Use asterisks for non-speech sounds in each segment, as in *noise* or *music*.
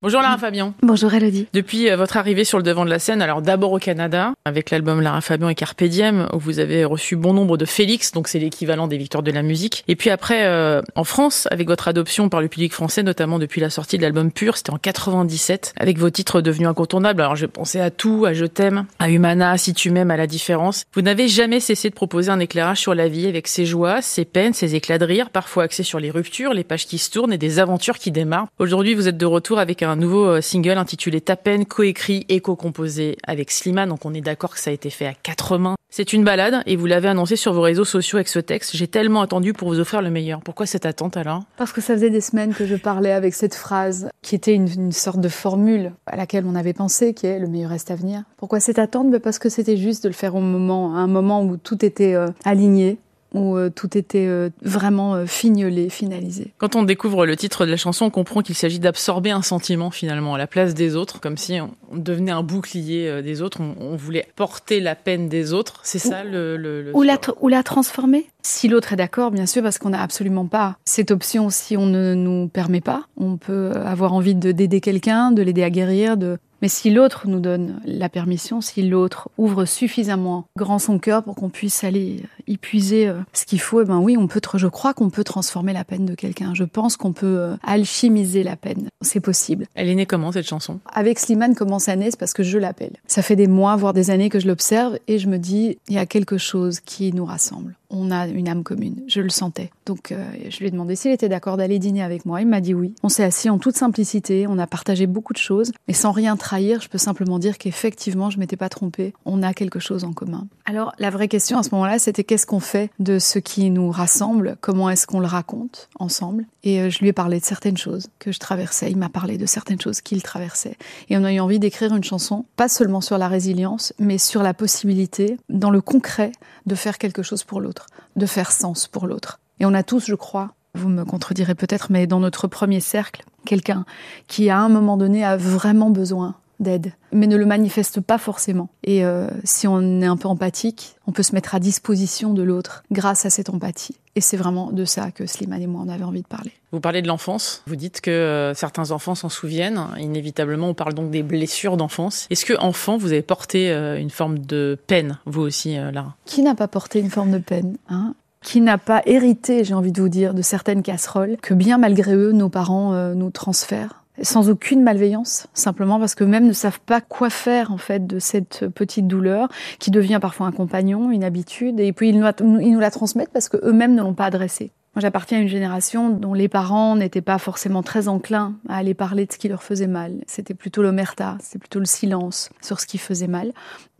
Bonjour Lara Fabian. Bonjour Elodie. Depuis euh, votre arrivée sur le devant de la scène, alors d'abord au Canada, avec l'album Lara Fabian et Carpe Diem, où vous avez reçu bon nombre de Félix, donc c'est l'équivalent des victoires de la musique. Et puis après, euh, en France, avec votre adoption par le public français, notamment depuis la sortie de l'album Pur, c'était en 97, avec vos titres devenus incontournables. Alors je pensais à tout, à Je t'aime, à Humana, Si tu m'aimes, à La différence. Vous n'avez jamais cessé de proposer un éclairage sur la vie avec ses joies, ses peines, ses éclats de rire, parfois axés sur les ruptures, les pages qui se tournent et des aventures qui démarrent. Aujourd'hui, vous êtes de retour avec un nouveau euh, single intitulé Ta peine, coécrit et co-composé avec Slimane. Donc on est d'accord que ça a été fait à quatre mains. C'est une balade et vous l'avez annoncé sur vos réseaux sociaux avec ce texte. J'ai tellement attendu pour vous offrir le meilleur. Pourquoi cette attente alors? Parce que ça faisait des semaines que je parlais avec cette phrase qui était une, une sorte de formule à laquelle on avait pensé, qui est le meilleur reste à venir. Pourquoi cette attente? Ben Parce que c'était juste de le faire au moment, à un moment où tout était euh, aligné, où euh, tout était euh, vraiment euh, fignolé, finalisé. Quand on découvre le titre de la chanson, on comprend qu'il s'agit d'absorber un sentiment finalement à la place des autres, comme si on, devenait un bouclier des autres, on, on, voulait porter la peine des autres. C'est ça le, le, le... Ou, la ou la transformer si l'autre est d'accord, bien sûr, parce qu'on n'a absolument pas cette option si on ne nous permet pas. On peut avoir envie d'aider quelqu'un, de l'aider à guérir, de mais si l'autre nous donne la permission, si l'autre ouvre suffisamment grand son cœur pour qu'on puisse aller y puiser ce qu'il faut, eh ben oui, on peut. Je crois qu'on peut transformer la peine de quelqu'un. Je pense qu'on peut alchimiser la peine. C'est possible. Elle est née comment cette chanson? Avec Slimane, comment ça naît C'est parce que je l'appelle. Ça fait des mois, voire des années que je l'observe et je me dis il y a quelque chose qui nous rassemble on a une âme commune. Je le sentais. Donc euh, je lui ai demandé s'il était d'accord d'aller dîner avec moi. Il m'a dit oui. On s'est assis en toute simplicité, on a partagé beaucoup de choses, mais sans rien trahir, je peux simplement dire qu'effectivement, je m'étais pas trompée. On a quelque chose en commun. Alors la vraie question à ce moment-là, c'était qu'est-ce qu'on fait de ce qui nous rassemble? Comment est-ce qu'on le raconte ensemble? Et euh, je lui ai parlé de certaines choses que je traversais. Il m'a parlé de certaines choses qu'il traversait. Et on a eu envie d'écrire une chanson, pas seulement sur la résilience, mais sur la possibilité, dans le concret, de faire quelque chose pour l'autre de faire sens pour l'autre. Et on a tous, je crois, vous me contredirez peut-être, mais dans notre premier cercle, quelqu'un qui à un moment donné a vraiment besoin d'aide, mais ne le manifeste pas forcément. Et euh, si on est un peu empathique, on peut se mettre à disposition de l'autre grâce à cette empathie. Et c'est vraiment de ça que Slimane et moi on avait envie de parler. Vous parlez de l'enfance, vous dites que euh, certains enfants s'en souviennent, inévitablement on parle donc des blessures d'enfance. Est-ce que enfant vous avez porté euh, une forme de peine, vous aussi Lara? Qui n'a pas porté une forme de peine hein? Qui n'a pas hérité, j'ai envie de vous dire, de certaines casseroles que bien malgré eux, nos parents nous transfèrent sans aucune malveillance, simplement parce que même ne savent pas quoi faire en fait de cette petite douleur qui devient parfois un compagnon, une habitude, et puis ils nous, nous la transmettent parce que eux-mêmes ne l'ont pas adressée. Moi, j'appartiens à une génération dont les parents n'étaient pas forcément très enclins à aller parler de ce qui leur faisait mal. C'était plutôt l'omerta, c'était plutôt le silence sur ce qui faisait mal.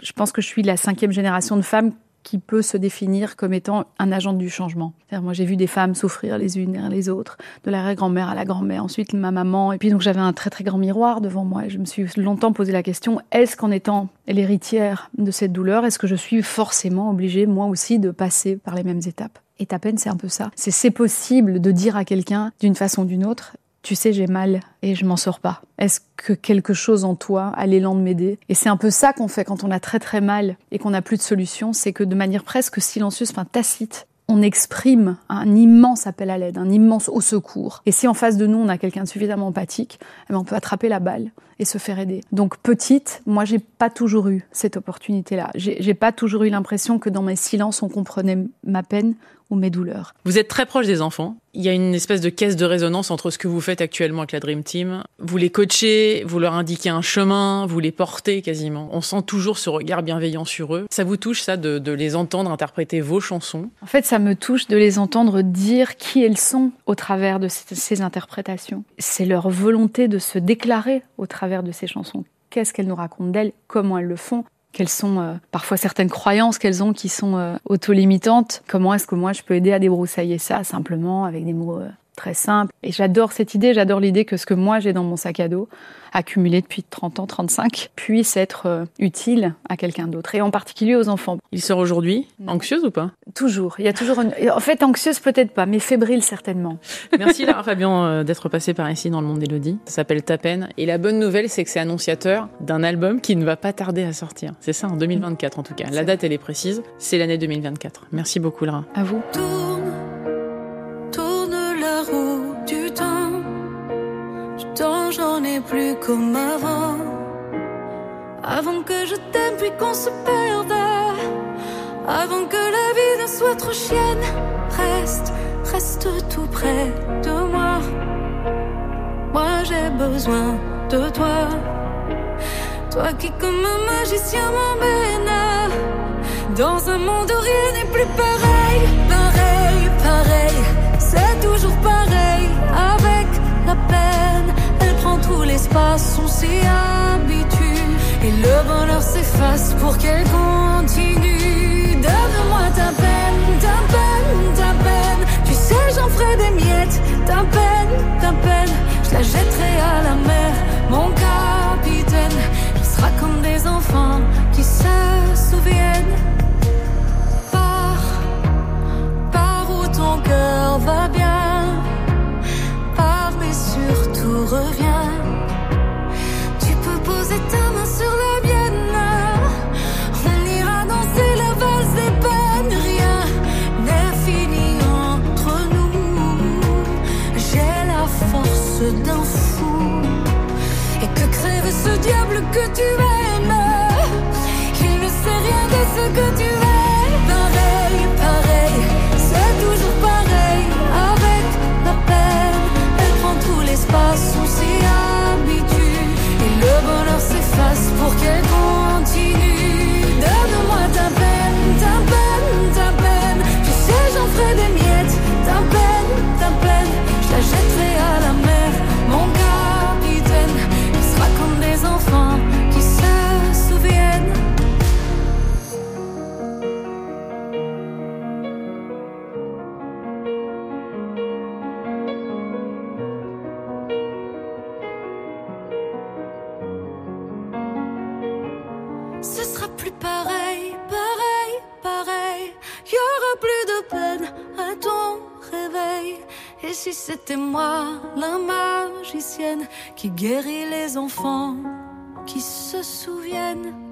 Je pense que je suis la cinquième génération de femmes qui peut se définir comme étant un agent du changement. Moi, j'ai vu des femmes souffrir les unes les autres, de la grand-mère à la grand-mère, ensuite ma maman, et puis donc j'avais un très très grand miroir devant moi. Et je me suis longtemps posé la question est-ce qu'en étant l'héritière de cette douleur, est-ce que je suis forcément obligée, moi aussi, de passer par les mêmes étapes? Et ta peine, c'est un peu ça. C'est possible de dire à quelqu'un d'une façon ou d'une autre tu sais, j'ai mal et je m'en sors pas. Est-ce que quelque chose en toi a l'élan de m'aider? Et c'est un peu ça qu'on fait quand on a très très mal et qu'on n'a plus de solution, c'est que de manière presque silencieuse, enfin tacite, on exprime un immense appel à l'aide, un immense au secours. Et si en face de nous, on a quelqu'un de suffisamment empathique, eh bien on peut attraper la balle et se faire aider. Donc petite, moi j'ai pas toujours eu cette opportunité-là. J'ai pas toujours eu l'impression que dans mes silences, on comprenait ma peine ou mes douleurs. Vous êtes très proche des enfants. Il y a une espèce de caisse de résonance entre ce que vous faites actuellement avec la Dream Team. Vous les coachez, vous leur indiquez un chemin, vous les portez quasiment. On sent toujours ce regard bienveillant sur eux. Ça vous touche ça de, de les entendre interpréter vos chansons? En fait, ça me touche de les entendre dire qui elles sont au travers de ces interprétations. C'est leur volonté de se déclarer au travers de ces chansons. Qu'est-ce qu'elles nous racontent d'elles? Comment elles le font? Quelles sont euh, parfois certaines croyances qu'elles ont qui sont euh, auto-limitantes? Comment est-ce que moi je peux aider à débroussailler ça simplement avec des mots euh, très simples. Et j'adore cette idée, j'adore l'idée que ce que moi j'ai dans mon sac à dos, accumulé depuis 30 ans, 35, puisse être euh, utile à quelqu'un d'autre, et en particulier aux enfants. Il sort aujourd'hui Anxieuse ou pas? Toujours. Il y a toujours une... En fait, anxieuse peut-être pas, mais fébrile certainement. Merci *laughs* Lara Fabian euh, d'être passée par ici dans le monde d'Elodie. Ça s'appelle Ta peine. Et la bonne nouvelle, c'est que c'est annonciateur d'un album qui ne va pas tarder à sortir. C'est ça, en 2024 en tout cas. La date, elle est précise. C'est l'année 2024. Merci beaucoup Lara. À vous. Plus comme avant. Avant que je t'aime puis qu'on se perde. Avant que la vie ne soit trop chienne. Reste, reste tout près de moi. Moi j'ai besoin de toi. Toi qui comme un magicien m'emmène dans un monde où rien n'est plus pareil, tout l'espace, on s'y habitue. Et le bonheur s'efface pour qu'elle continue. Donne-moi ta peine, ta peine, ta peine. Tu sais, j'en ferai des miettes. Ta peine, ta peine. Je la jetterai à la mer, mon capitaine. Il sera comme des enfants qui se souviennent Et que crève ce diable que tu aimes? Il ne sait rien de ce que tu Et si c'était moi, la magicienne, qui guérit les enfants, qui se souviennent